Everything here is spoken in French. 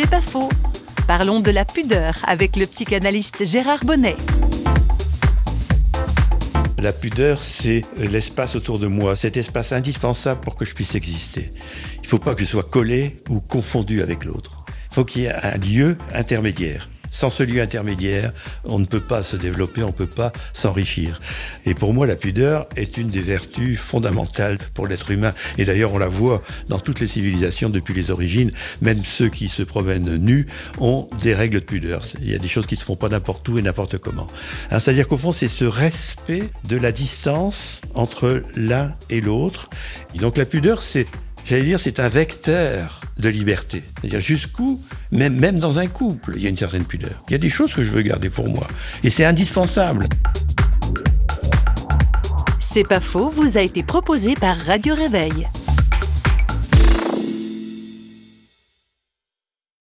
C'est pas faux. Parlons de la pudeur avec le psychanalyste Gérard Bonnet. La pudeur, c'est l'espace autour de moi, cet espace indispensable pour que je puisse exister. Il ne faut pas que je sois collé ou confondu avec l'autre. Il faut qu'il y ait un lieu intermédiaire. Sans ce lieu intermédiaire, on ne peut pas se développer, on ne peut pas s'enrichir. Et pour moi, la pudeur est une des vertus fondamentales pour l'être humain. Et d'ailleurs, on la voit dans toutes les civilisations depuis les origines. Même ceux qui se promènent nus ont des règles de pudeur. Il y a des choses qui ne se font pas n'importe où et n'importe comment. Hein, c'est-à-dire qu'au fond, c'est ce respect de la distance entre l'un et l'autre. Et donc la pudeur, c'est j'allais dire, c'est un vecteur de liberté. C'est-à-dire jusqu'où, même, dans un couple, il y a une certaine pudeur. Il y a des choses que je veux garder pour moi. Et c'est indispensable. C'est pas faux, vous a été proposé par Radio Réveil.